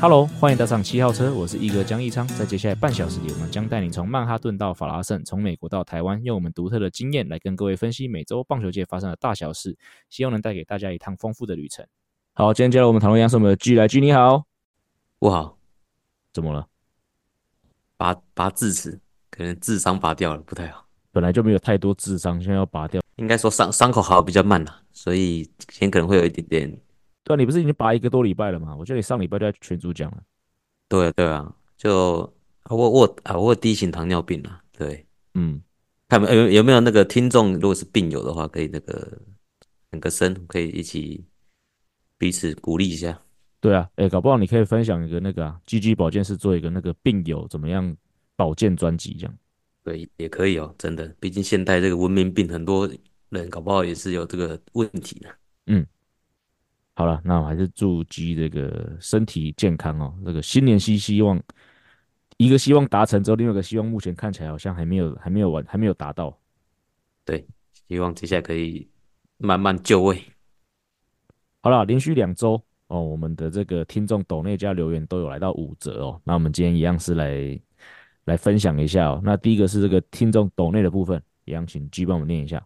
Hello，欢迎搭上七号车，我是一哥江一昌。在接下来半小时里，我们将带你从曼哈顿到法拉盛，从美国到台湾，用我们独特的经验来跟各位分析美洲棒球界发生的大小事，希望能带给大家一趟丰富的旅程。好，今天加入我们讨论一样是我们的 G 来 G，你好，我好，怎么了？拔拔智齿，可能智商拔掉了，不太好。本来就没有太多智商，现在要拔掉，应该说伤伤口好比较慢了，所以今天可能会有一点点。对啊，你不是已经拔一个多礼拜了吗？我觉得你上礼拜就在群主讲了。对啊，对啊，就我我啊，我有第一型糖尿病啊。对，嗯，看有有没有那个听众，如果是病友的话，可以那个很个声，可以一起彼此鼓励一下。对啊，哎，搞不好你可以分享一个那个啊，GG 保健室做一个那个病友怎么样保健专辑这样。对，也可以哦，真的，毕竟现代这个文明病，很多人搞不好也是有这个问题的。嗯。好了，那我还是祝鸡这个身体健康哦。这个新年新希望，一个希望达成之后，另外一个希望目前看起来好像还没有还没有完，还没有达到。对，希望接下来可以慢慢就位。好了，连续两周哦，我们的这个听众抖内加留言都有来到五折哦。那我们今天一样是来来分享一下哦。那第一个是这个听众抖内的部分，一样请 G 帮我们念一下。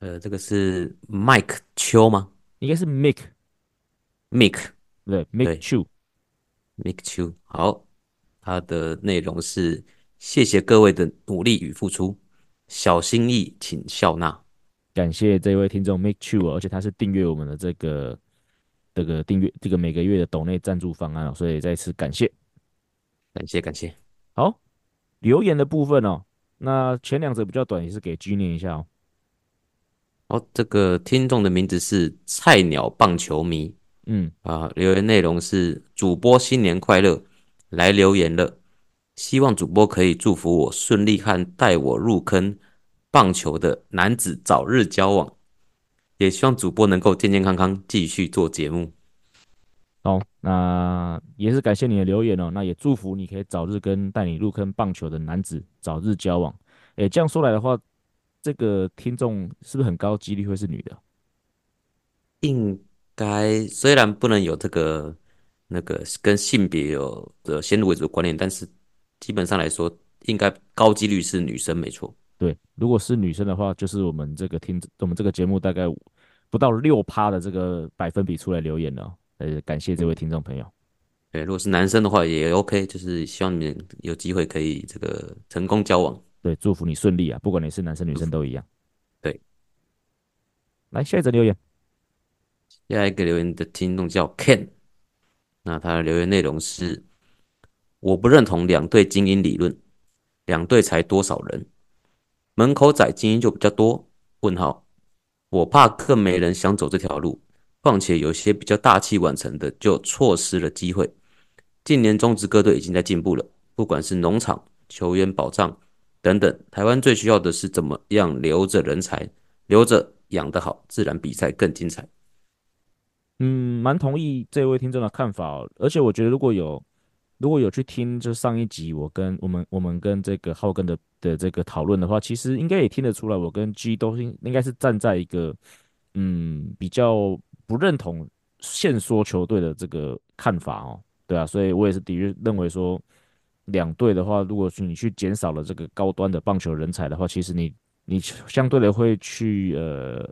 呃，这个是 Mike 秋吗？应该是 Make，Make，对，Make Chu，Make Chu 好，它的内容是谢谢各位的努力与付出，小心意请笑纳。感谢这位听众 Make Chu，而且他是订阅我们的这个这个订阅这个每个月的抖内赞助方案哦，所以再次感谢，感谢感谢。好，留言的部分哦，那前两者比较短，也是给 G 念一下哦。哦，这个听众的名字是菜鸟棒球迷，嗯啊，留言内容是主播新年快乐，来留言了，希望主播可以祝福我顺利和带我入坑棒球的男子早日交往，也希望主播能够健健康康继续做节目。好，那也是感谢你的留言哦，那也祝福你可以早日跟带你入坑棒球的男子早日交往。诶，这样说来的话。这个听众是不是很高几率会是女的？应该虽然不能有这个那个跟性别有的先入为主的观念，但是基本上来说，应该高几率是女生没错。对，如果是女生的话，就是我们这个听我们这个节目大概不到六趴的这个百分比出来留言了。呃，感谢这位听众朋友。对，如果是男生的话也 OK，就是希望你们有机会可以这个成功交往。对，祝福你顺利啊！不管你是男生女生都一样。对，来下一则留言。下一个留言的听众叫 Ken，那他的留言内容是：我不认同两队精英理论，两队才多少人？门口仔精英就比较多？问号，我怕更没人想走这条路。况且有些比较大器晚成的就错失了机会。近年中职各队已经在进步了，不管是农场、球员保障。等等，台湾最需要的是怎么样留着人才，留着养得好，自然比赛更精彩。嗯，蛮同意这位听众的看法。而且我觉得如果有如果有去听，就上一集我跟我们我们跟这个浩根的的这个讨论的话，其实应该也听得出来，我跟 G 都应应该是站在一个嗯比较不认同限缩球队的这个看法哦。对啊，所以我也是的确认为说。两队的话，如果是你去减少了这个高端的棒球人才的话，其实你你相对的会去呃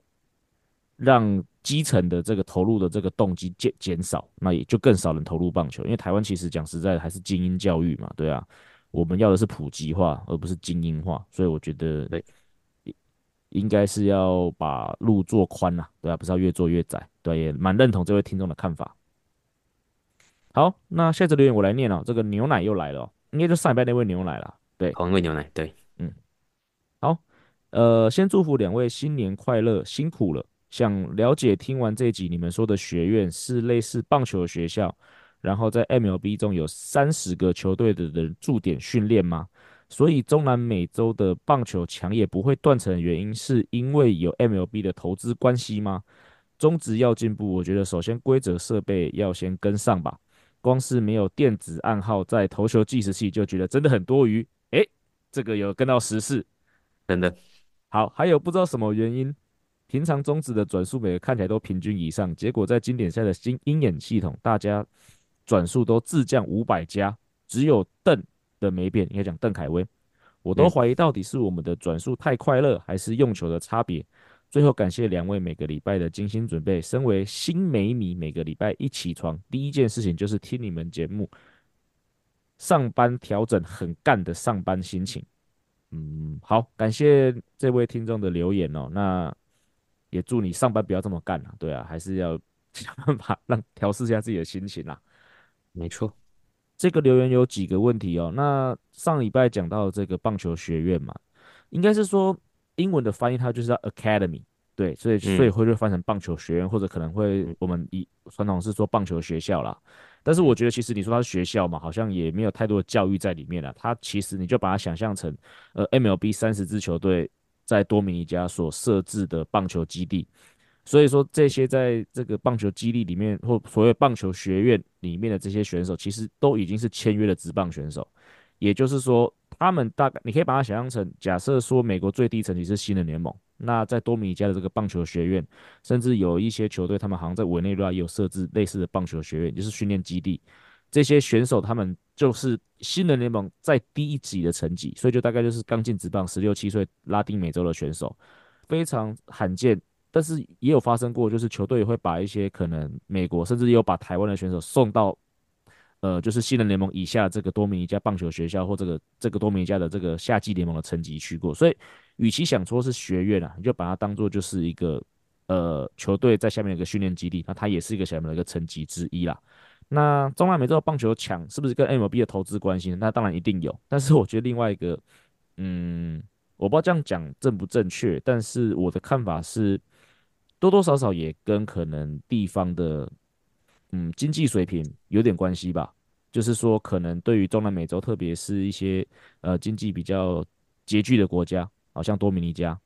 让基层的这个投入的这个动机减减少，那也就更少人投入棒球。因为台湾其实讲实在还是精英教育嘛，对啊，我们要的是普及化，而不是精英化，所以我觉得对，应该是要把路做宽呐，对啊，不是要越做越窄，对，也蛮认同这位听众的看法。好，那下则留言我来念哦，这个牛奶又来了。应该就上礼拜那位牛奶了，对，黄味牛奶，对，嗯，好，呃，先祝福两位新年快乐，辛苦了。想了解听完这集你们说的学院是类似棒球学校，然后在 MLB 中有三十个球队的人驻点训练吗？所以中南美洲的棒球强也不会断层的原因，是因为有 MLB 的投资关系吗？中职要进步，我觉得首先规则设备要先跟上吧。光是没有电子暗号在投球计时器，就觉得真的很多余。诶，这个有跟到时事，真的好。还有不知道什么原因，平常中指的转速每个看起来都平均以上，结果在经典赛的新鹰眼系统，大家转速都自降五百加，只有邓的没变。应该讲邓凯威，我都怀疑到底是我们的转速太快乐，还是用球的差别。最后感谢两位每个礼拜的精心准备。身为新美米，每个礼拜一起床，第一件事情就是听你们节目，上班调整很干的上班心情。嗯，好，感谢这位听众的留言哦。那也祝你上班不要这么干啊，对啊，还是要想办法让调试一下自己的心情啊。没错，这个留言有几个问题哦。那上礼拜讲到这个棒球学院嘛，应该是说。英文的翻译它就是叫 academy，对，所以所以会就翻成棒球学院，嗯、或者可能会我们以传统是说棒球学校啦。但是我觉得其实你说它是学校嘛，好像也没有太多的教育在里面了。它其实你就把它想象成呃 MLB 三十支球队在多米尼加所设置的棒球基地。所以说这些在这个棒球基地里面或所谓棒球学院里面的这些选手，其实都已经是签约的职棒选手，也就是说。他们大概你可以把它想象成，假设说美国最低层级是新人联盟，那在多米尼加的这个棒球学院，甚至有一些球队，他们好像在委内瑞拉也有设置类似的棒球学院，就是训练基地。这些选手他们就是新人联盟在低一级的层级，所以就大概就是刚进职棒十六七岁拉丁美洲的选手，非常罕见。但是也有发生过，就是球队也会把一些可能美国甚至也有把台湾的选手送到。呃，就是新人联盟以下这个多米尼加棒球学校或这个这个多米尼加的这个夏季联盟的层级去过，所以与其想说是学院啊，你就把它当做就是一个呃球队在下面的一个训练基地，那它也是一个下面的一个层级之一啦。那中南美洲棒球强是不是跟 MLB 的投资关系呢？那当然一定有，但是我觉得另外一个，嗯，我不知道这样讲正不正确，但是我的看法是多多少少也跟可能地方的。嗯，经济水平有点关系吧，就是说，可能对于中南美洲，特别是一些呃经济比较拮据的国家，好像多米尼加，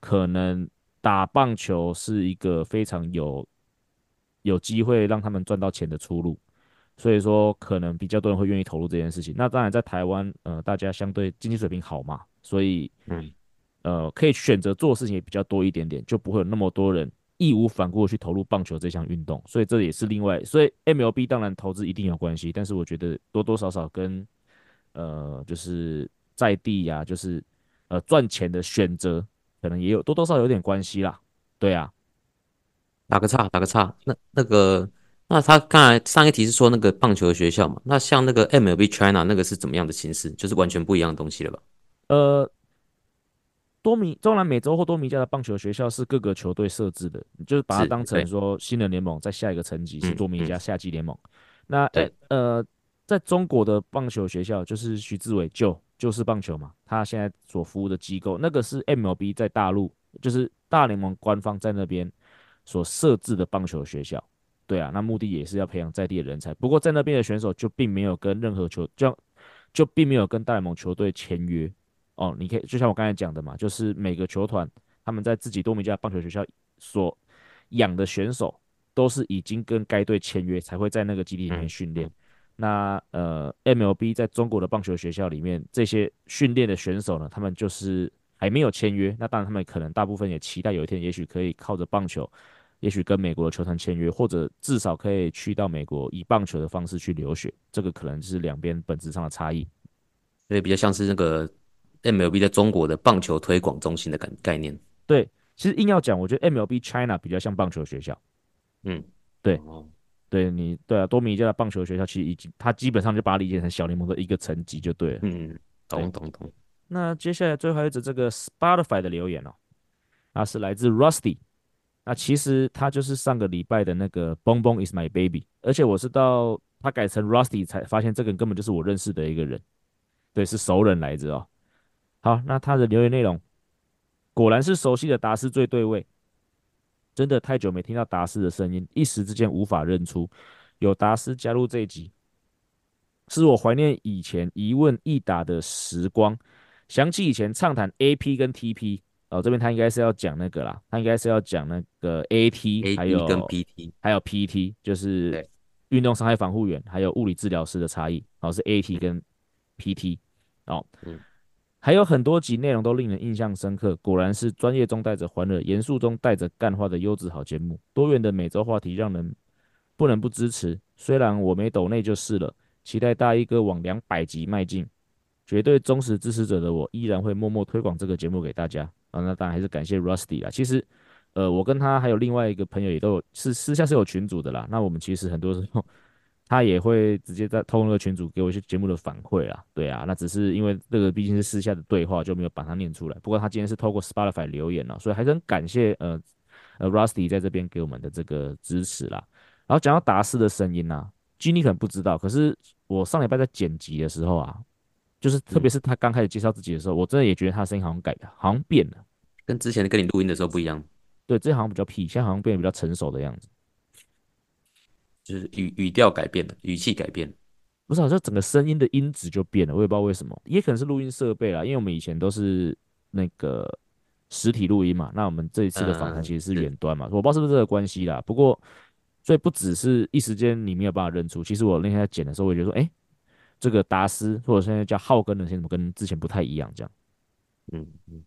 可能打棒球是一个非常有有机会让他们赚到钱的出路，所以说可能比较多人会愿意投入这件事情。那当然，在台湾，呃，大家相对经济水平好嘛，所以嗯，呃，可以选择做的事情也比较多一点点，就不会有那么多人。义无反顾的去投入棒球这项运动，所以这也是另外，所以 MLB 当然投资一定有关系，但是我觉得多多少少跟呃就是在地呀、啊，就是呃赚钱的选择可能也有多多少少有点关系啦。对啊，打个岔，打个岔，那那个那他刚才上一题是说那个棒球的学校嘛，那像那个 MLB China 那个是怎么样的形式？就是完全不一样的东西了吧？呃。多米中南美洲或多米加的棒球学校是各个球队设置的，你就是把它当成说新人联盟在下一个层级是多米加夏季联盟。那呃，在中国的棒球学校就是徐志伟就就是棒球嘛，他现在所服务的机构那个是 MLB 在大陆就是大联盟官方在那边所设置的棒球学校。对啊，那目的也是要培养在地的人才。不过在那边的选手就并没有跟任何球就就并没有跟大联盟球队签约。哦，你可以就像我刚才讲的嘛，就是每个球团他们在自己多米加棒球学校所养的选手，都是已经跟该队签约才会在那个基地里面训练。那呃，MLB 在中国的棒球学校里面，这些训练的选手呢，他们就是还没有签约。那当然，他们可能大部分也期待有一天，也许可以靠着棒球，也许跟美国的球团签约，或者至少可以去到美国以棒球的方式去留学。这个可能是两边本质上的差异，所以比较像是那个。MLB 在中国的棒球推广中心的概概念，对，其实硬要讲，我觉得 MLB China 比较像棒球学校。嗯，对，哦、对你，对啊，多米尼加的棒球学校其实已经，它基本上就把它理解成小联盟的一个层级就对了。嗯，懂懂懂。那接下来最后一则这个 Spotify 的留言哦，那是来自 Rusty，那其实他就是上个礼拜的那个 Bong Bong is my baby，而且我是到他改成 Rusty 才发现这个人根本就是我认识的一个人，对，是熟人来着哦。好，那他的留言内容果然是熟悉的达斯最对味，真的太久没听到达斯的声音，一时之间无法认出。有达斯加入这一集，是我怀念以前一问一答的时光，想起以前畅谈 AP 跟 TP 哦，这边他应该是要讲那个啦，他应该是要讲那个 AT 还有 PT 还有 PT，就是运动伤害防护员还有物理治疗师的差异，哦是 AT 跟 PT 哦，嗯，还有很多集内容都令人印象深刻，果然是专业中带着欢乐，严肃中带着干话的优质好节目，多元的每周话题让人不能不支持，虽然我没抖内就是了。期待大衣哥往两百集迈进，绝对忠实支持者的我依然会默默推广这个节目给大家啊！那当然还是感谢 Rusty 啦。其实，呃，我跟他还有另外一个朋友也都有是私下是有群组的啦。那我们其实很多时候他也会直接在通过那个群组给我一些节目的反馈啦。对啊，那只是因为这个毕竟是私下的对话，就没有把它念出来。不过他今天是透过 Spotify 留言了，所以还是很感谢呃呃 Rusty 在这边给我们的这个支持啦。然后讲到达斯的声音啊。G 你可能不知道，可是我上礼拜在剪辑的时候啊，就是特别是他刚开始介绍自己的时候，嗯、我真的也觉得他的声音好像改了，好像变了，跟之前跟你录音的时候不一样。对，之前好像比较屁，现在好像变得比较成熟的样子，就是语语调改变了，语气改变了。不是、好像整个声音的音质就变了，我也不知道为什么，也可能是录音设备啦，因为我们以前都是那个实体录音嘛，那我们这一次的访谈其实是远端嘛，嗯、我不知道是不是这个关系啦，不过。所以不只是一时间你没有办法认出，其实我那天在剪的时候，我也觉得说，哎、欸，这个达斯或者现在叫浩根的，现在怎么跟之前不太一样？这样，嗯嗯，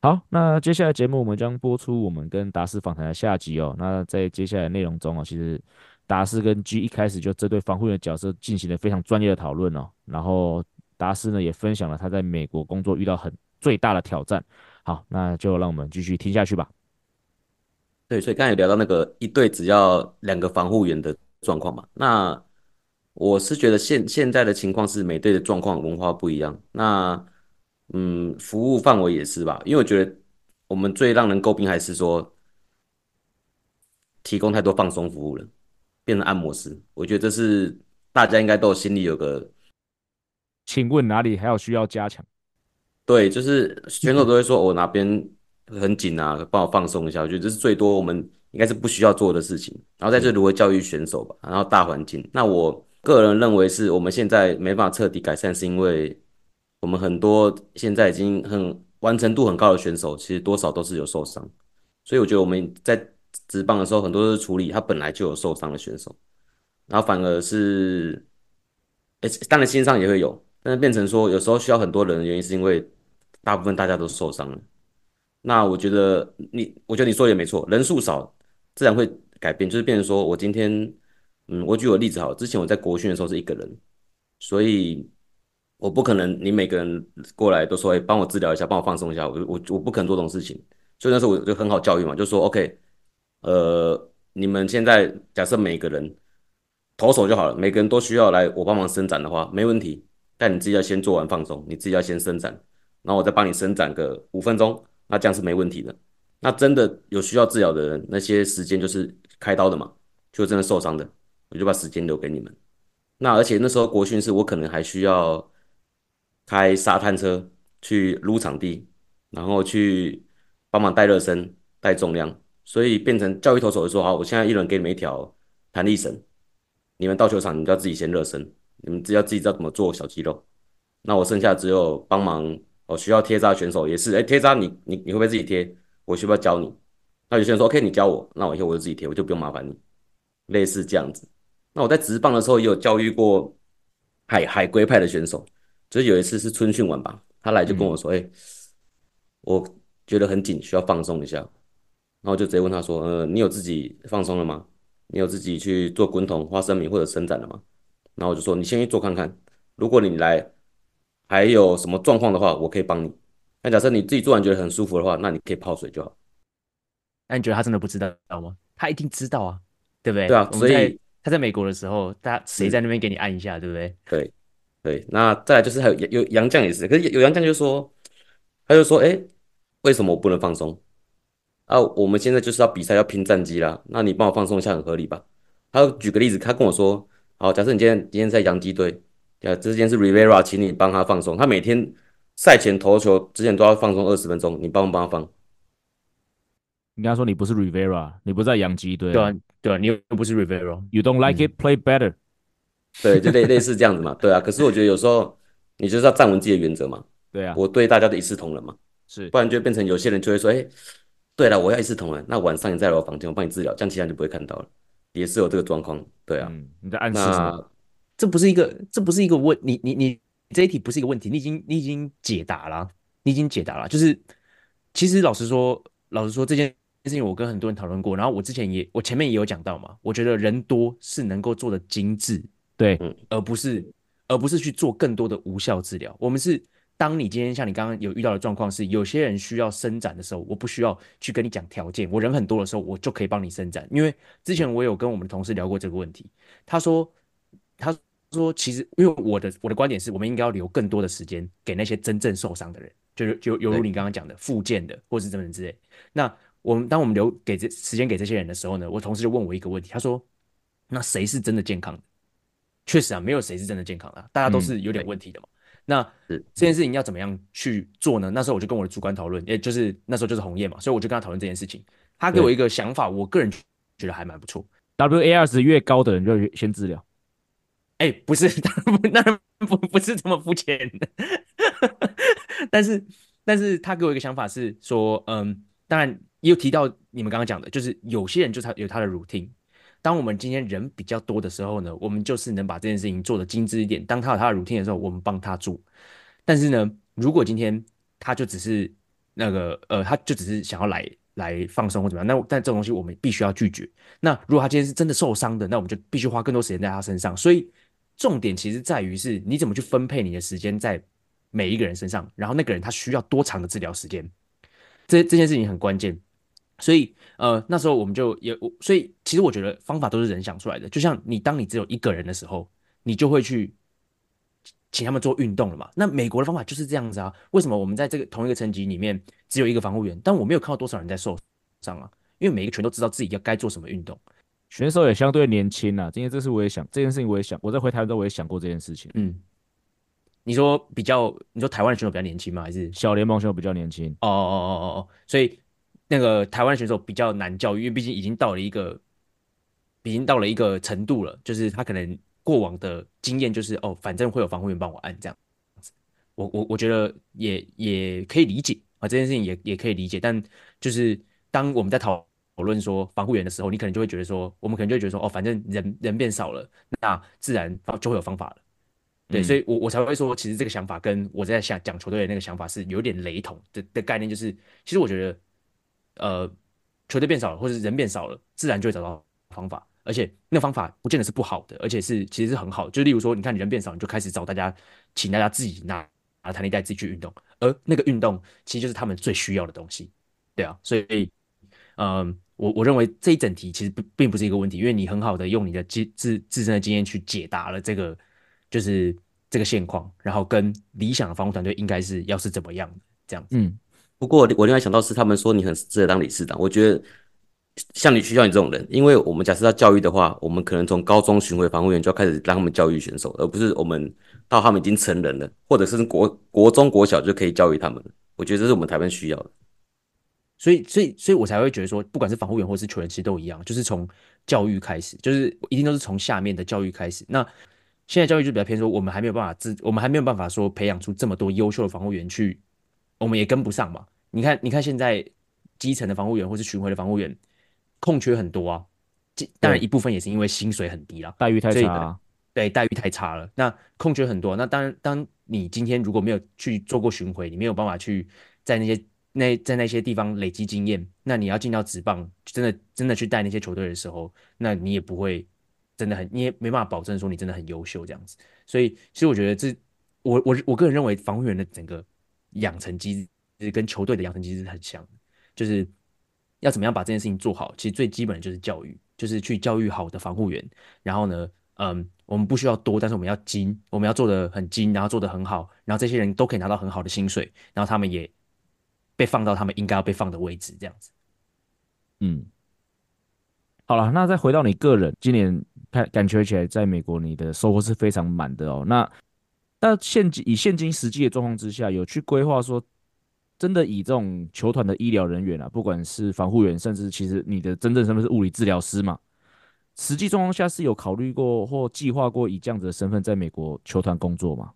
好，那接下来节目我们将播出我们跟达斯访谈的下集哦。那在接下来内容中哦，其实达斯跟 G 一开始就针对防护员的角色进行了非常专业的讨论哦。然后达斯呢也分享了他在美国工作遇到很最大的挑战。好，那就让我们继续听下去吧。对，所以刚才有聊到那个一队只要两个防护员的状况嘛，那我是觉得现现在的情况是每队的状况文化不一样，那嗯，服务范围也是吧，因为我觉得我们最让人诟病还是说提供太多放松服务了，变成按摩师，我觉得这是大家应该都心里有个，请问哪里还有需要加强？对，就是选手都会说我哪边。很紧啊，帮我放松一下。我觉得这是最多我们应该是不需要做的事情。然后在这如何教育选手吧，然后大环境。那我个人认为是我们现在没办法彻底改善，是因为我们很多现在已经很完成度很高的选手，其实多少都是有受伤。所以我觉得我们在职棒的时候，很多是处理他本来就有受伤的选手，然后反而是，诶，当然心上也会有，但是变成说有时候需要很多人的原因，是因为大部分大家都受伤了。那我觉得你，我觉得你说也没错，人数少自然会改变，就是变成说我今天，嗯，我举个例子好，之前我在国训的时候是一个人，所以我不可能你每个人过来都说，哎，帮我治疗一下，帮我放松一下，我我我不可能做这种事情，所以那时候我就很好教育嘛，就说 OK，呃，你们现在假设每个人投手就好了，每个人都需要来我帮忙伸展的话，没问题，但你自己要先做完放松，你自己要先伸展，然后我再帮你伸展个五分钟。那这样是没问题的。那真的有需要治疗的人，那些时间就是开刀的嘛，就真的受伤的，我就把时间留给你们。那而且那时候国训是我可能还需要开沙滩车去撸场地，然后去帮忙带热身、带重量，所以变成教育投手就说：好，我现在一人给你们一条弹力绳，你们到球场你们就要自己先热身，你们只要自己知道怎么做小肌肉。那我剩下只有帮忙。哦，需要贴扎选手也是，哎，贴扎你你你会不会自己贴？我需不需要教你？那有些人说，OK，你教我，那我以后我就自己贴，我就不用麻烦你，类似这样子。那我在职棒的时候也有教育过海海龟派的选手，就是有一次是春训完吧，他来就跟我说，哎、嗯，我觉得很紧，需要放松一下，然后就直接问他说，呃，你有自己放松了吗？你有自己去做滚筒、花生米或者伸展了吗？然后我就说，你先去做看看，如果你来。还有什么状况的话，我可以帮你。那假设你自己做完觉得很舒服的话，那你可以泡水就好。那你觉得他真的不知道吗？他一定知道啊，对不对？对啊，所以他在美国的时候，他谁在那边给你按一下，对不对？对对。那再来就是还有有杨绛也是，可是有杨绛就说，他就说，哎，为什么我不能放松？啊，我们现在就是要比赛要拼战绩啦，那你帮我放松一下很合理吧？他举个例子，他跟我说，好，假设你今天今天在洋基队。对啊，之前是 Rivera，请你帮他放松。他每天赛前投球之前都要放松二十分钟，你帮不帮他放？你刚刚说你不是 Rivera，你不在洋基队。对啊，对啊，你又不是 Rivera。You don't like it? Play better。对，就类类似这样子嘛，对啊。可是我觉得有时候你就是要站稳自己的原则嘛，对啊，我对大家的一视同仁嘛，是，不然就变成有些人就会说，哎、欸，对了，我要一视同仁，那晚上你再来我房间，我帮你治疗，这样其他人就不会看到了，也是有这个状况，对啊。嗯，你在暗示什么？这不是一个，这不是一个问，你你你这一题不是一个问题，你已经你已经解答了，你已经解答了，就是其实老实说，老实说这件。事情我跟很多人讨论过，然后我之前也我前面也有讲到嘛，我觉得人多是能够做的精致，对，而不是而不是去做更多的无效治疗。我们是当你今天像你刚刚有遇到的状况是，有些人需要伸展的时候，我不需要去跟你讲条件，我人很多的时候，我就可以帮你伸展。因为之前我有跟我们的同事聊过这个问题，他说他说其实因为我的我的观点是我们应该要留更多的时间给那些真正受伤的人，就是就犹如你刚刚讲的复健的或是怎么之类，那。我们当我们留给这时间给这些人的时候呢，我同事就问我一个问题，他说：“那谁是真的健康的？”确实啊，没有谁是真的健康的啊，大家都是有点问题的嘛。嗯、那这件事情要怎么样去做呢？那时候我就跟我的主管讨论，也就是那时候就是红叶嘛，所以我就跟他讨论这件事情。他给我一个想法，我个人觉得还蛮不错。WAR 值越高的人就先治疗。哎，不是，那不不是这么肤浅的。但是，但是他给我一个想法是说，嗯，当然。也有提到你们刚刚讲的，就是有些人就是他有他的 routine。当我们今天人比较多的时候呢，我们就是能把这件事情做得精致一点。当他有他的 routine 的时候，我们帮他做。但是呢，如果今天他就只是那个呃，他就只是想要来来放松或怎么样，那但这种东西我们必须要拒绝。那如果他今天是真的受伤的，那我们就必须花更多时间在他身上。所以重点其实在于是你怎么去分配你的时间在每一个人身上，然后那个人他需要多长的治疗时间，这这件事情很关键。所以，呃，那时候我们就也，所以其实我觉得方法都是人想出来的。就像你，当你只有一个人的时候，你就会去请他们做运动了嘛。那美国的方法就是这样子啊。为什么我们在这个同一个层级里面只有一个防护员，但我没有看到多少人在受伤啊？因为每一个全都知道自己要该做什么运动，选手也相对年轻啊。今天这次我也想这件事情，我也想我在回台湾之后我也想过这件事情。嗯，你说比较，你说台湾的选手比较年轻吗？还是小联盟选手比较年轻？哦哦哦哦哦，所以。那个台湾选手比较难教育，因为毕竟已经到了一个，已经到了一个程度了，就是他可能过往的经验就是哦，反正会有防护员帮我按这样子。我我我觉得也也可以理解啊，这件事情也也可以理解。但就是当我们在讨讨论说防护员的时候，你可能就会觉得说，我们可能就会觉得说，哦，反正人人变少了，那自然就会有方法了。对，所以我我才会说，其实这个想法跟我在想讲球队的那个想法是有点雷同的的概念，就是其实我觉得。呃，球队变少了，或者人变少了，自然就会找到方法，而且那个方法不见得是不好的，而且是其实是很好。就例如说，你看你人变少，你就开始找大家，请大家自己拿拿弹力带自己去运动，而那个运动其实就是他们最需要的东西，对啊。所以，嗯、呃，我我认为这一整题其实并并不是一个问题，因为你很好的用你的自自自身的经验去解答了这个就是这个现况，然后跟理想的防护团队应该是要是怎么样的这样子，嗯。不过我另外想到是，他们说你很适合当理事长。我觉得像你需要你这种人，因为我们假设要教育的话，我们可能从高中巡回防护员就要开始让他们教育选手，而不是我们到他们已经成人了，或者是国国中国小就可以教育他们。我觉得这是我们台湾需要的。所以，所以，所以我才会觉得说，不管是防护员或是球员，其实都一样，就是从教育开始，就是一定都是从下面的教育开始。那现在教育就比较偏说，我们还没有办法自，我们还没有办法说培养出这么多优秀的防护员去。我们也跟不上嘛？你看，你看现在基层的防护员或是巡回的防护员空缺很多啊。当然一部分也是因为薪水很低啦，待遇太差了。对，待遇太差了。那空缺很多，那当然，当你今天如果没有去做过巡回，你没有办法去在那些那在那些地方累积经验，那你要进到职棒，真的真的去带那些球队的时候，那你也不会真的很，你也没办法保证说你真的很优秀这样子。所以，其实我觉得这，我我我个人认为防护员的整个。养成机制跟球队的养成机制很像，就是要怎么样把这件事情做好。其实最基本的就是教育，就是去教育好的防护员。然后呢，嗯，我们不需要多，但是我们要精，我们要做的很精，然后做的很好，然后这些人都可以拿到很好的薪水，然后他们也被放到他们应该要被放的位置，这样子。嗯，好了，那再回到你个人，今年看感觉起来，在美国你的收获是非常满的哦。那那现今以现今实际的状况之下，有去规划说，真的以这种球团的医疗人员啊，不管是防护员，甚至其实你的真正身份是物理治疗师嘛，实际状况下是有考虑过或计划过以这样子的身份在美国球团工作吗？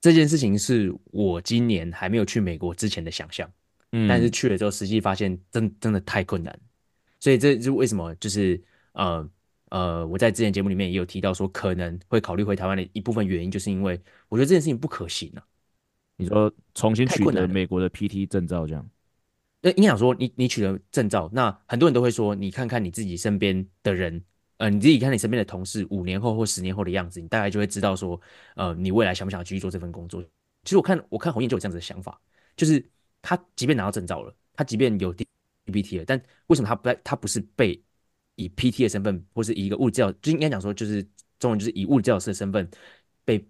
这件事情是我今年还没有去美国之前的想象，嗯，但是去了之后，实际发现真真的太困难，所以这就是为什么就是呃呃，我在之前节目里面也有提到说可能会考虑回台湾的一部分原因，就是因为我觉得这件事情不可行啊。你说重新取得美国的 PT 证照这样？那你想说你你取得证照，那很多人都会说，你看看你自己身边的人。呃，你自己看你身边的同事五年后或十年后的样子，你大概就会知道说，呃，你未来想不想继续做这份工作？其实我看我看洪彦就有这样子的想法，就是他即便拿到证照了，他即便有 DPT 了，但为什么他不他不是被以 PT 的身份，或是以一个物理治疗，就应该讲说就是中文就是以物理治疗师的身份被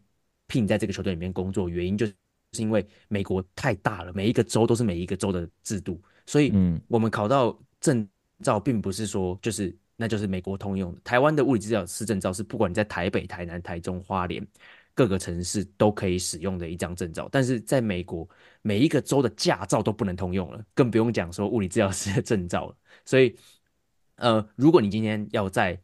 聘在这个球队里面工作？原因就是因为美国太大了，每一个州都是每一个州的制度，所以嗯，我们考到证照并不是说就是。那就是美国通用的。台湾的物理治疗师证照是不管你在台北、台南、台中、花莲各个城市都可以使用的一张证照，但是在美国每一个州的驾照都不能通用了，更不用讲说物理治疗师的证照了。所以，呃，如果你今天要在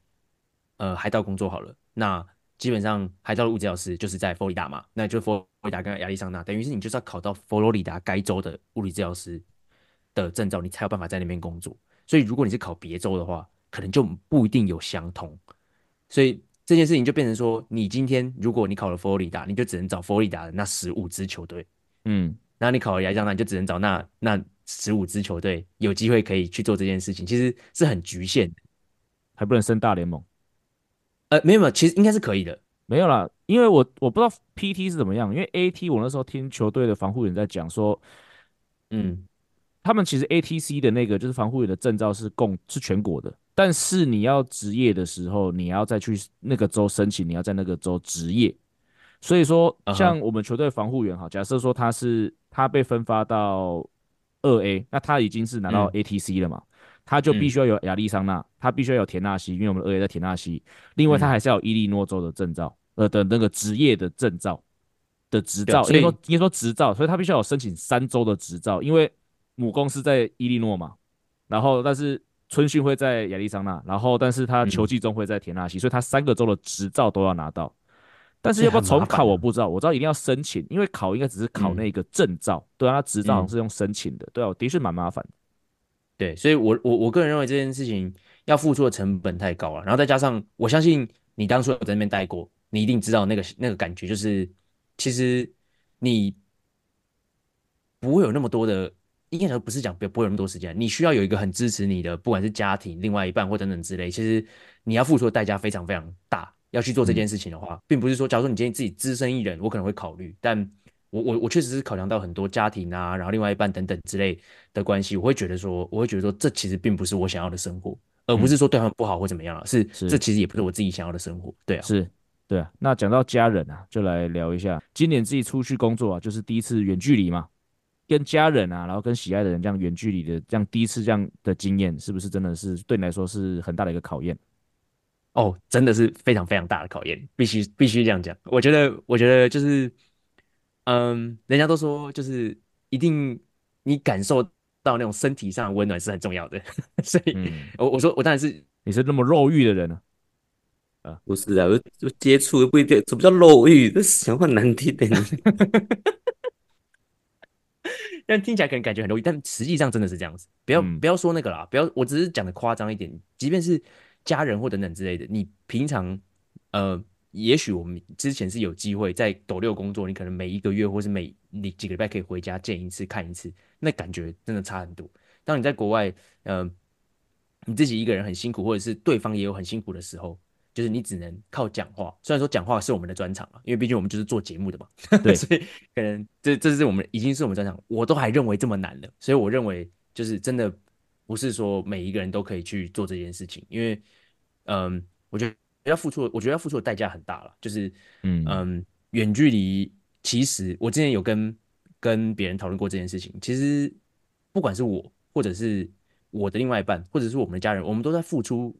呃海盗工作好了，那基本上海盗的物理治疗师就是在佛罗里达嘛，那就佛罗里达跟亚利桑那，等于是你就是要考到佛罗里达该州的物理治疗师的证照，你才有办法在那边工作。所以，如果你是考别州的话，可能就不一定有相同，所以这件事情就变成说，你今天如果你考了佛罗里达，你就只能找佛罗里达的那十五支球队，嗯，然后你考了亚利桑那，你就只能找那那十五支球队有机会可以去做这件事情，其实是很局限的，还不能升大联盟。呃，没有没有，其实应该是可以的，没有啦，因为我我不知道 PT 是怎么样，因为 AT 我那时候听球队的防护员在讲说，嗯，他们其实 ATC 的那个就是防护员的证照是共是全国的。但是你要职业的时候，你要再去那个州申请，你要在那个州职业。所以说，像我们球队防护员哈，假设说他是他被分发到二 A，那他已经是拿到 ATC 了嘛，嗯、他就必须要有亚利桑那，嗯、他必须要有田纳西，因为我们二 A 在田纳西。另外，他还是要有伊利诺州的证照，呃的那个职业的证照的执照，应该说应该说执照，所以他必须要有申请三州的执照，因为母公司在伊利诺嘛。然后，但是。春训会在亚利桑那，然后但是他球季中会在田纳西，嗯、所以他三个州的执照都要拿到。但是要不要重考我不知道，我知道一定要申请，因为考应该只是考那个证照，嗯、对啊，他执照好像是用申请的，对啊，的确蛮麻烦。对，所以我我我个人认为这件事情要付出的成本太高了，然后再加上我相信你当初有在那边待过，你一定知道那个那个感觉，就是其实你不会有那么多的。应该说不是讲不不会有那么多时间，你需要有一个很支持你的，不管是家庭、另外一半或等等之类。其实你要付出的代价非常非常大，要去做这件事情的话，嗯、并不是说，假如说你今天自己只身一人，我可能会考虑，但我我我确实是考量到很多家庭啊，然后另外一半等等之类的关系，我会觉得说，我会觉得说，这其实并不是我想要的生活，而不是说对他们不好或怎么样了，是，是这其实也不是我自己想要的生活，对啊，是，对啊。那讲到家人啊，就来聊一下，今年自己出去工作啊，就是第一次远距离嘛。跟家人啊，然后跟喜爱的人这样远距离的这样第一次这样的经验，是不是真的是对你来说是很大的一个考验？哦，真的是非常非常大的考验，必须必须这样讲。我觉得，我觉得就是，嗯，人家都说就是一定你感受到那种身体上的温暖是很重要的，所以，嗯、我我说我当然是你是那么肉欲的人呢？啊，不是啊，我就接触不一定，什么叫肉欲？这什么难听点。但听起来可能感觉很容易，但实际上真的是这样子。不要、嗯、不要说那个啦，不要，我只是讲的夸张一点。即便是家人或等等之类的，你平常呃，也许我们之前是有机会在斗六工作，你可能每一个月或是每你几个礼拜可以回家见一次、看一次，那感觉真的差很多。当你在国外，呃，你自己一个人很辛苦，或者是对方也有很辛苦的时候。就是你只能靠讲话，虽然说讲话是我们的专长啊，因为毕竟我们就是做节目的嘛，对，所以可能这这是我们已经是我们专长，我都还认为这么难了，所以我认为就是真的不是说每一个人都可以去做这件事情，因为嗯，我觉得要付出，我觉得要付出的代价很大了，就是嗯嗯，远距离，其实我之前有跟跟别人讨论过这件事情，其实不管是我或者是我的另外一半，或者是我们的家人，我们都在付出。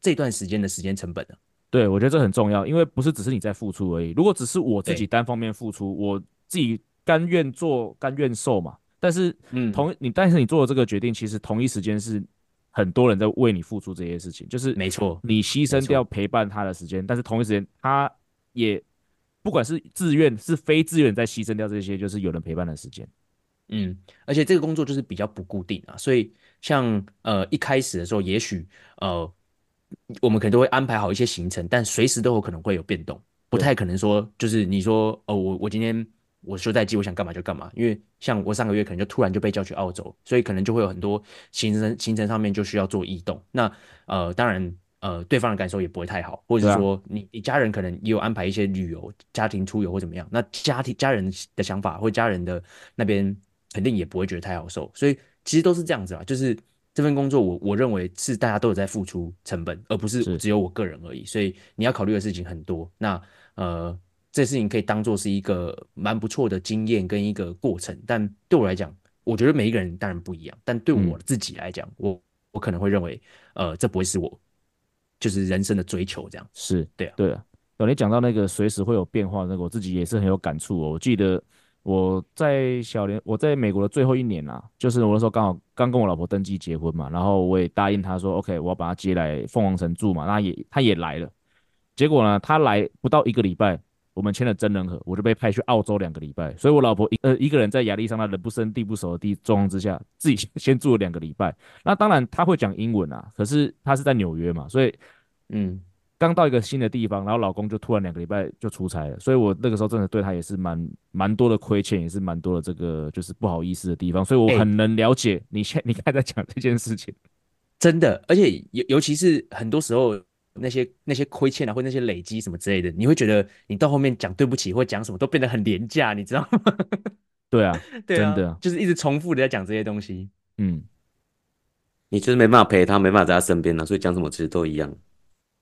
这段时间的时间成本呢？对，我觉得这很重要，因为不是只是你在付出而已。如果只是我自己单方面付出，我自己甘愿做甘愿受嘛。但是，嗯，同你，但是你做的这个决定，其实同一时间是很多人在为你付出这些事情，就是没错，你牺牲掉陪伴他的时间，但是同一时间他也不管是自愿是非自愿在牺牲掉这些，就是有人陪伴的时间。嗯，而且这个工作就是比较不固定啊，所以像呃一开始的时候，也许呃我们可能都会安排好一些行程，但随时都有可能会有变动，不太可能说就是你说哦我我今天我休赛季我想干嘛就干嘛，因为像我上个月可能就突然就被叫去澳洲，所以可能就会有很多行程行程上面就需要做异动。那呃当然呃对方的感受也不会太好，或者是说你你家人可能也有安排一些旅游、家庭出游或怎么样，那家庭家人的想法或家人的那边。肯定也不会觉得太好受，所以其实都是这样子啊。就是这份工作我，我我认为是大家都有在付出成本，而不是只有我个人而已。所以你要考虑的事情很多。那呃，这事情可以当做是一个蛮不错的经验跟一个过程。但对我来讲，我觉得每一个人当然不一样。但对我自己来讲，嗯、我我可能会认为，呃，这不会是我就是人生的追求。这样是对啊，对啊。有你讲到那个随时会有变化，那个我自己也是很有感触哦。我记得。我在小联，我在美国的最后一年啊，就是我那时候刚好刚跟我老婆登记结婚嘛，然后我也答应她说，OK，我要把她接来凤凰城住嘛，那也她也来了。结果呢，她来不到一个礼拜，我们签了真人合，我就被派去澳洲两个礼拜。所以我老婆一呃一个人在亚利桑那人不生地不熟的地状况之下，自己先，先住了两个礼拜。那当然她会讲英文啊，可是她是在纽约嘛，所以嗯。刚到一个新的地方，然后老公就突然两个礼拜就出差了，所以我那个时候真的对她也是蛮蛮多的亏欠，也是蛮多的这个就是不好意思的地方，所以我很能了解你现你刚才在讲这件事情，真的，而且尤尤其是很多时候那些那些亏欠啊，或那些累积什么之类的，你会觉得你到后面讲对不起或讲什么都变得很廉价，你知道吗？对啊，对啊，真的就是一直重复的在讲这些东西，嗯，你就是没办法陪他，没办法在他身边了，所以讲什么其实都一样。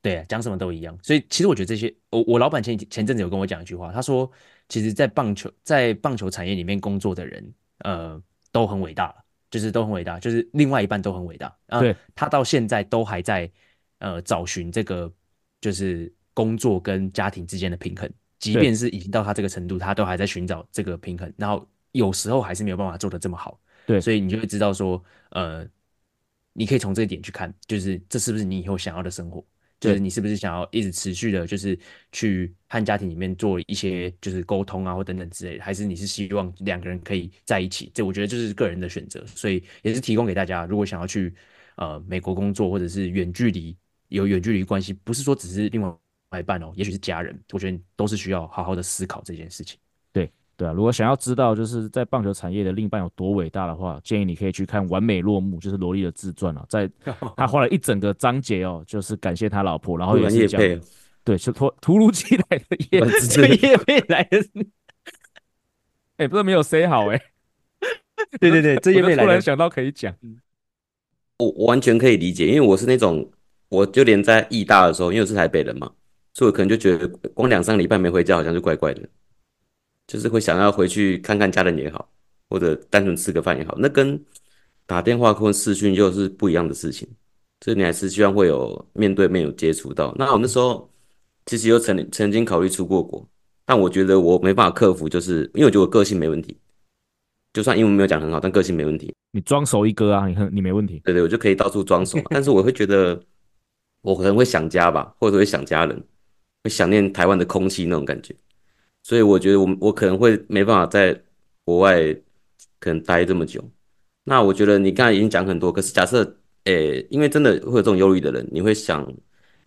对啊，讲什么都一样，所以其实我觉得这些，我我老板前前阵子有跟我讲一句话，他说，其实，在棒球在棒球产业里面工作的人，呃，都很伟大，就是都很伟大，就是另外一半都很伟大。呃、对，他到现在都还在呃找寻这个，就是工作跟家庭之间的平衡，即便是已经到他这个程度，他都还在寻找这个平衡，然后有时候还是没有办法做得这么好。对，所以你就会知道说，呃，你可以从这一点去看，就是这是不是你以后想要的生活。就是你是不是想要一直持续的，就是去和家庭里面做一些就是沟通啊，或等等之类的，还是你是希望两个人可以在一起？这我觉得就是个人的选择，所以也是提供给大家，如果想要去呃美国工作，或者是远距离有远距离关系，不是说只是另外一半哦，也许是家人，我觉得都是需要好好的思考这件事情。对对啊，如果想要知道就是在棒球产业的另一半有多伟大的话，建议你可以去看《完美落幕》，就是罗莉的自传啊，在 他花了一整个章节哦，就是感谢他老婆，然后也是讲，对，是突突如其来的夜，这业配来的，哎、欸，不是没有 say 好哎、欸，对对对，这 业配来的，突然想到可以讲，我我完全可以理解，因为我是那种，我就连在义大的时候，因为我是台北人嘛，所以我可能就觉得光两三个礼拜没回家，好像就怪怪的。就是会想要回去看看家人也好，或者单纯吃个饭也好，那跟打电话或视讯又是不一样的事情。所以你还是希望会有面对面有接触到。那我那时候其实有曾曾经考虑出过国，但我觉得我没办法克服，就是因为我觉得我个性没问题，就算英文没有讲很好，但个性没问题。你装熟一哥啊，你很你没问题。对对，我就可以到处装熟。但是我会觉得我可能会想家吧，或者会想家人，会想念台湾的空气那种感觉。所以我觉得我我可能会没办法在国外可能待这么久。那我觉得你刚才已经讲很多，可是假设诶、因为真的会有这种忧虑的人，你会想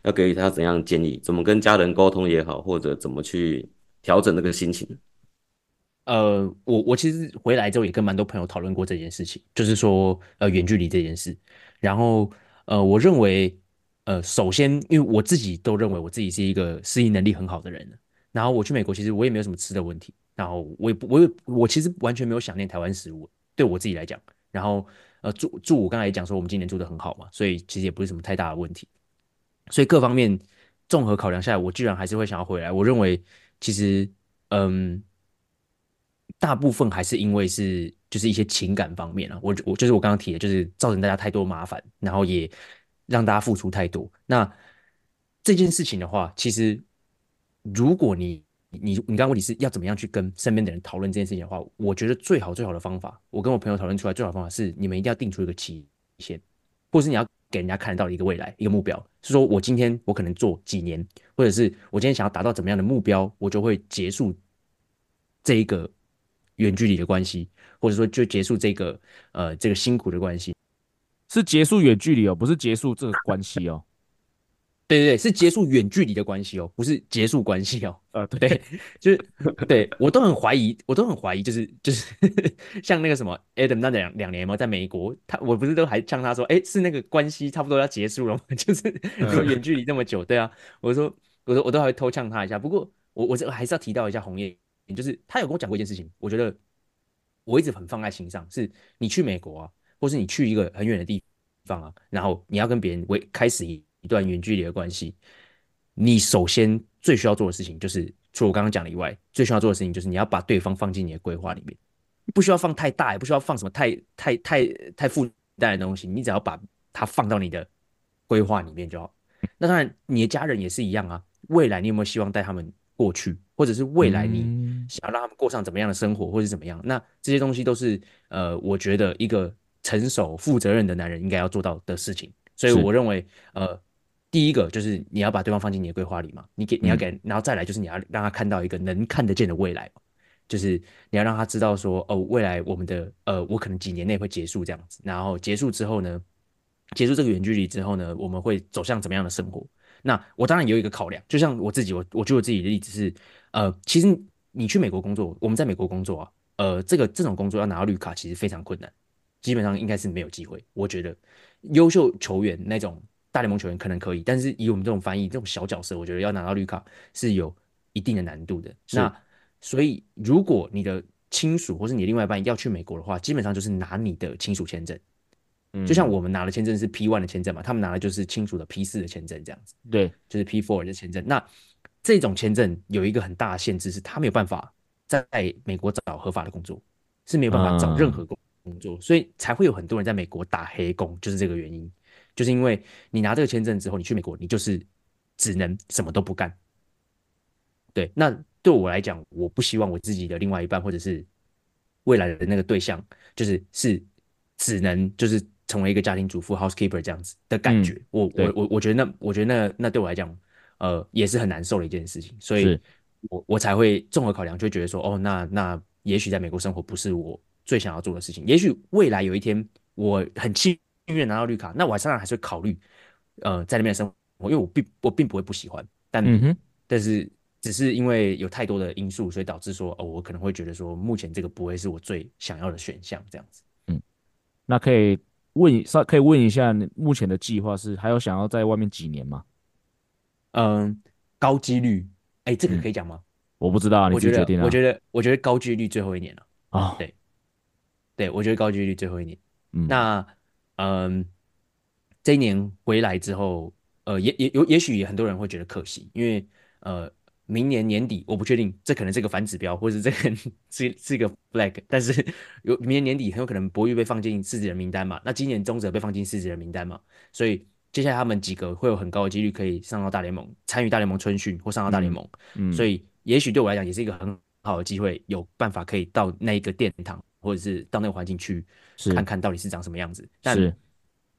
要给予他怎样建议？怎么跟家人沟通也好，或者怎么去调整那个心情？呃，我我其实回来之后也跟蛮多朋友讨论过这件事情，就是说呃远距离这件事。然后呃，我认为呃，首先因为我自己都认为我自己是一个适应能力很好的人。然后我去美国，其实我也没有什么吃的问题。然后我也不，我也我其实完全没有想念台湾食物，对我自己来讲。然后呃住住，我刚才也讲说，我们今年住得很好嘛，所以其实也不是什么太大的问题。所以各方面综合考量下来，我居然还是会想要回来。我认为其实嗯，大部分还是因为是就是一些情感方面啊。我我就是我刚刚提的，就是造成大家太多麻烦，然后也让大家付出太多。那这件事情的话，其实。如果你你你刚刚问题是要怎么样去跟身边的人讨论这件事情的话，我觉得最好最好的方法，我跟我朋友讨论出来最好方法是，你们一定要定出一个期限，或是你要给人家看得到一个未来，一个目标。是说我今天我可能做几年，或者是我今天想要达到怎么样的目标，我就会结束这一个远距离的关系，或者说就结束这个呃这个辛苦的关系，是结束远距离哦，不是结束这个关系哦。对对对，是结束远距离的关系哦，不是结束关系哦。呃，对，就是对我都很怀疑，我都很怀疑，就是就是 像那个什么 Adam 那两两年嘛，在美国，他我不是都还呛他说，哎，是那个关系差不多要结束了吗？就是远距离这么久，对啊，我说我说我都还会偷呛他一下。不过我我这还是要提到一下红叶，就是他有跟我讲过一件事情，我觉得我一直很放在心上，是你去美国啊，或是你去一个很远的地方啊，然后你要跟别人为开始一。一段远距离的关系，你首先最需要做的事情，就是除了我刚刚讲的以外，最需要做的事情就是你要把对方放进你的规划里面，不需要放太大，也不需要放什么太太太太负担的东西，你只要把它放到你的规划里面就好。那当然，你的家人也是一样啊。未来你有没有希望带他们过去，或者是未来你想要让他们过上怎么样的生活，或者是怎么样？那这些东西都是呃，我觉得一个成熟、负责任的男人应该要做到的事情。所以我认为，呃。第一个就是你要把对方放进你的规划里嘛，你给你要给，然后再来就是你要让他看到一个能看得见的未来，就是你要让他知道说，哦，未来我们的呃，我可能几年内会结束这样子，然后结束之后呢，结束这个远距离之后呢，我们会走向怎么样的生活？那我当然也有一个考量，就像我自己，我我举我自己的例子是，呃，其实你去美国工作，我们在美国工作啊，呃，这个这种工作要拿到绿卡其实非常困难，基本上应该是没有机会。我觉得优秀球员那种。大联盟球员可能可以，但是以我们这种翻译这种小角色，我觉得要拿到绿卡是有一定的难度的。那所以，如果你的亲属或是你另外一半要去美国的话，基本上就是拿你的亲属签证。嗯，就像我们拿的签证是 P one 的签证嘛，他们拿的就是亲属的 P 四的签证这样子。对，就是 P four 的签证。那这种签证有一个很大的限制，是他没有办法在美国找合法的工作，是没有办法找任何工工作，嗯，所以才会有很多人在美国打黑工，就是这个原因。就是因为你拿这个签证之后，你去美国，你就是只能什么都不干。对，那对我来讲，我不希望我自己的另外一半或者是未来的那个对象，就是是只能就是成为一个家庭主妇 housekeeper 这样子的感觉。嗯、我我我我觉得那我觉得那那对我来讲，呃，也是很难受的一件事情。所以我我才会综合考量，就会觉得说，哦，那那也许在美国生活不是我最想要做的事情。也许未来有一天，我很气。因为拿到绿卡，那我当然还是会考虑，呃，在那边的生活，因为我并我并不会不喜欢，但、嗯、但是只是因为有太多的因素，所以导致说，哦，我可能会觉得说，目前这个不会是我最想要的选项，这样子。嗯，那可以问一下，可以问一下，目前的计划是还有想要在外面几年吗？嗯，高几率，哎，这个可以讲吗？嗯、我不知道，你自己决定啊。我觉得，我觉得高几率最后一年了啊、哦。对，对，我觉得高几率最后一年。嗯，那。嗯，这一年回来之后，呃，也也有，也许也很多人会觉得可惜，因为呃，明年年底我不确定，这可能是个反指标，或者这个是是一个 flag，但是有明年年底很有可能博玉被放进四子人名单嘛，那今年中泽被放进四子人名单嘛，所以接下来他们几个会有很高的几率可以上到大联盟，参与大联盟春训或上到大联盟，嗯，嗯，所以也许对我来讲也是一个很好的机会，有办法可以到那一个殿堂。或者是到那个环境去看看到底是长什么样子，但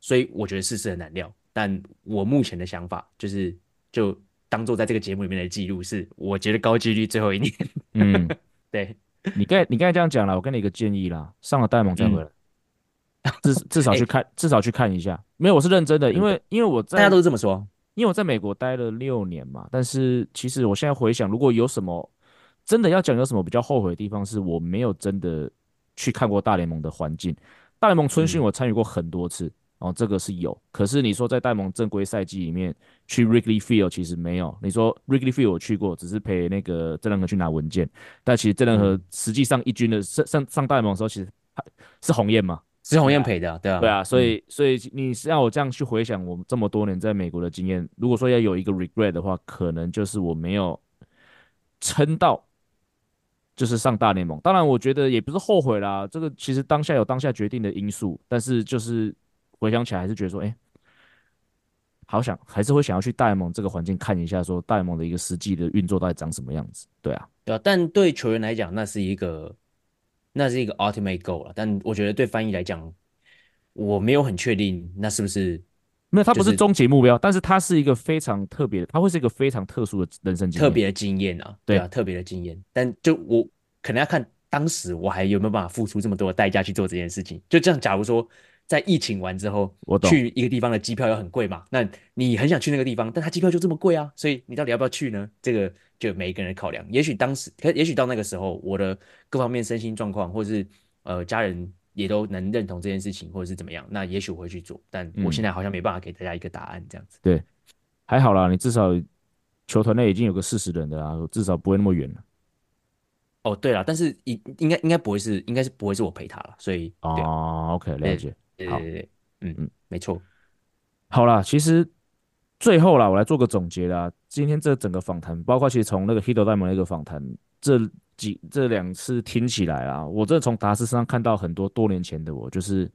所以我觉得世事很难料。但我目前的想法就是，就当做在这个节目里面的记录，是我觉得高几率最后一年。嗯，对，你刚你刚才这样讲了，我给你一个建议啦，上了大联盟再回来，嗯、至 至少去看、欸，至少去看一下。没有，我是认真的，因为因为我在大家都是这么说，因为我在美国待了六年嘛。但是其实我现在回想，如果有什么真的要讲，有什么比较后悔的地方，是我没有真的。去看过大联盟的环境，大联盟春训我参与过很多次，嗯，哦，这个是有。可是你说在大联盟正规赛季里面去 Wrigley Field 其实没有。你说 Wrigley Field 我去过，只是陪那个郑仁和去拿文件。但其实郑仁和实际上一军的上上上大联盟的时候，其实是鸿雁嘛，是鸿雁陪的，对啊，对啊。所以、嗯、所以你是让我这样去回想我们这么多年在美国的经验，如果说要有一个 regret 的话，可能就是我没有撑到。就是上大联盟，当然我觉得也不是后悔啦。这个其实当下有当下决定的因素，但是就是回想起来还是觉得说，哎，好想还是会想要去大联盟这个环境看一下，说大联盟的一个实际的运作到底长什么样子。对啊，对啊。但对球员来讲，那是一个那是一个 ultimate goal 了。但我觉得对翻译来讲，我没有很确定那是不是没有，它不是是终极目标，但是它是一个非常特别的，它会是一个非常特殊的人生经验，特别的经验啊，对对啊，特别的经验。但就我可能要看当时我还有没有办法付出这么多的代价去做这件事情。就这样，假如说在疫情完之后，我懂去一个地方的机票又很贵嘛，那你很想去那个地方，但它机票就这么贵啊，所以你到底要不要去呢？这个就每一个人的考量。也许当时，可也许到那个时候，我的各方面身心状况，或是呃家人也都能认同这件事情，或者是怎么样，那也许我会去做。但我现在好像没办法给大家一个答案，这样子。对，还好啦，你至少球团内已经有个四十人的啦，至少不会那么远了。哦，对了，但是应应该应该不会是，应该是不会是我陪他了，所以对哦，OK，了解。好对对对，嗯嗯嗯，没错。好啦，其实最后啦，我来做个总结啦。今天这整个访谈，包括其实从那个 Hito 戴蒙那个访谈，这几这两次听起来啊，我真的从达斯身上看到很多多年前的我，就是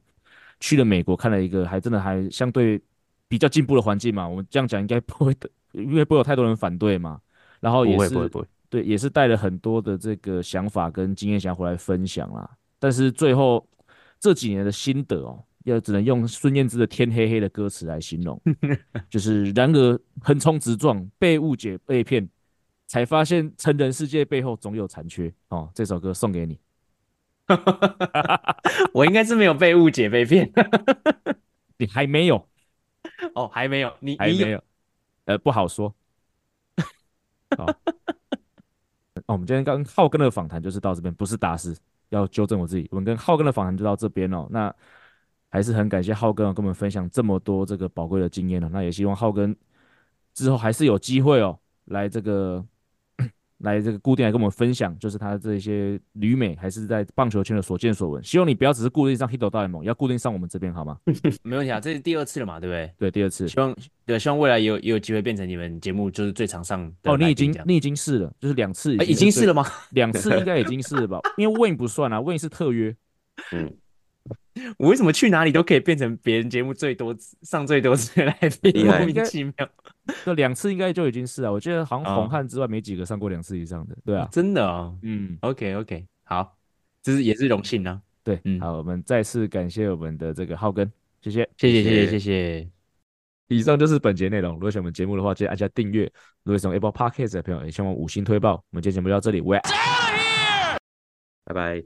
去了美国，看了一个还真的还相对比较进步的环境嘛。我们这样讲应该不会的，因为不会有太多人反对嘛。然后也是不会对，也是带了很多的这个想法跟经验想回来分享啦。但是最后这几年的心得哦，要只能用孙燕姿的《天黑黑》的歌词来形容，就是然而横冲直撞，被误解被骗，才发现成人世界背后总有残缺哦。这首歌送给你，我应该是没有被误解被骗，你还没有，哦，还没有，你你还没有，呃，不好说。好，哦，我们今天跟浩根的访谈就是到这边，不是大师，要纠正我自己。我们跟浩根的访谈就到这边哦。那还是很感谢浩根跟我们分享这么多这个宝贵的经验哦。那也希望浩根之后还是有机会哦，来这个来这个固定来跟我们分享，就是他这些旅美还是在棒球圈的所见所闻。希望你不要只是固定上 Hito 大联盟，要固定上我们这边好吗？没问题啊，这是第二次了嘛，对不对？对，第二次。希望对，希望未来也有也有机会变成你们节目就是最常上的哦，你已经你已经试了，就是两次已哎经是最已经是了吗？两次应该已经是了吧？因为 Win 不算啊，Win 是特约。嗯，我为什么去哪里都可以变成别人节目最多上最多次来宾？莫名其妙。这两次应该就已经是了、啊，我觉得好像红汉之外没几个上过两次以上的。对啊，真的哦。嗯，OK OK，好，这是也是荣幸呢、对，嗯，好，我们再次感谢我们的这个浩根，谢谢，谢谢，谢谢，谢谢。以上就是本节内容。如果喜欢我们节目的话，记得按下订阅。如果是用 Apple Podcast 的朋友，也希望五星推爆。我们今天节目就到这里 we are 拜拜。